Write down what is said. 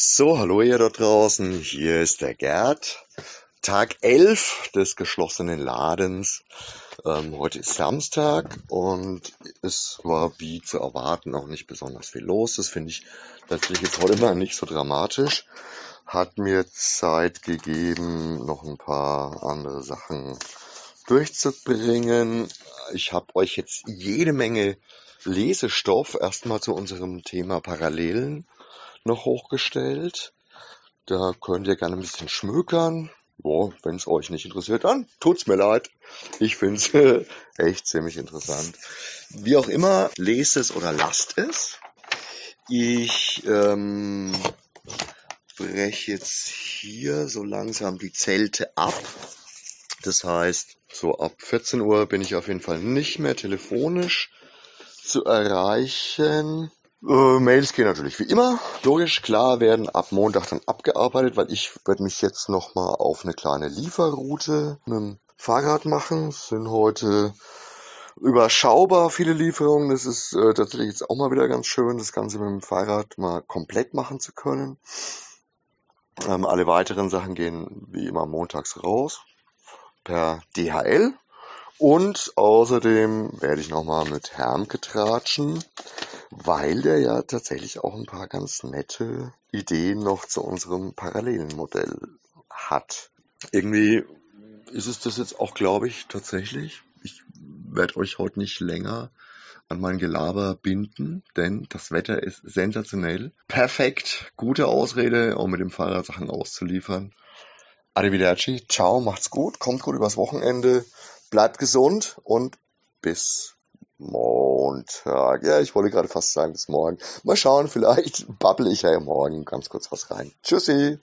So, hallo ihr da draußen, hier ist der Gerd. Tag 11 des geschlossenen Ladens. Ähm, heute ist Samstag und es war wie zu erwarten auch nicht besonders viel los. Das finde ich natürlich jetzt heute mal nicht so dramatisch. Hat mir Zeit gegeben, noch ein paar andere Sachen durchzubringen. Ich habe euch jetzt jede Menge Lesestoff erstmal zu unserem Thema Parallelen noch hochgestellt. Da könnt ihr gerne ein bisschen schmökern. Ja, wenn es euch nicht interessiert, dann tut's mir leid. Ich find's echt ziemlich interessant. Wie auch immer, lest es oder lasst es. Ich ähm, breche jetzt hier so langsam die Zelte ab. Das heißt, so ab 14 Uhr bin ich auf jeden Fall nicht mehr telefonisch zu erreichen. Äh, Mails gehen natürlich wie immer. Logisch, klar, werden ab Montag dann abgearbeitet, weil ich werde mich jetzt nochmal auf eine kleine Lieferroute mit dem Fahrrad machen. Es sind heute überschaubar viele Lieferungen. Das ist äh, tatsächlich jetzt auch mal wieder ganz schön, das Ganze mit dem Fahrrad mal komplett machen zu können. Ähm, alle weiteren Sachen gehen wie immer montags raus per DHL. Und außerdem werde ich nochmal mit Hermke tratschen weil der ja tatsächlich auch ein paar ganz nette Ideen noch zu unserem parallelen Modell hat. Irgendwie ist es das jetzt auch, glaube ich, tatsächlich. Ich werde euch heute nicht länger an mein Gelaber binden, denn das Wetter ist sensationell. Perfekt, gute Ausrede, um mit dem Fahrrad Sachen auszuliefern. Arrivederci, ciao, macht's gut, kommt gut übers Wochenende, bleibt gesund und bis Montag. Ja, ich wollte gerade fast sagen bis morgen. Mal schauen, vielleicht bubble ich ja morgen ganz kurz was rein. Tschüssi.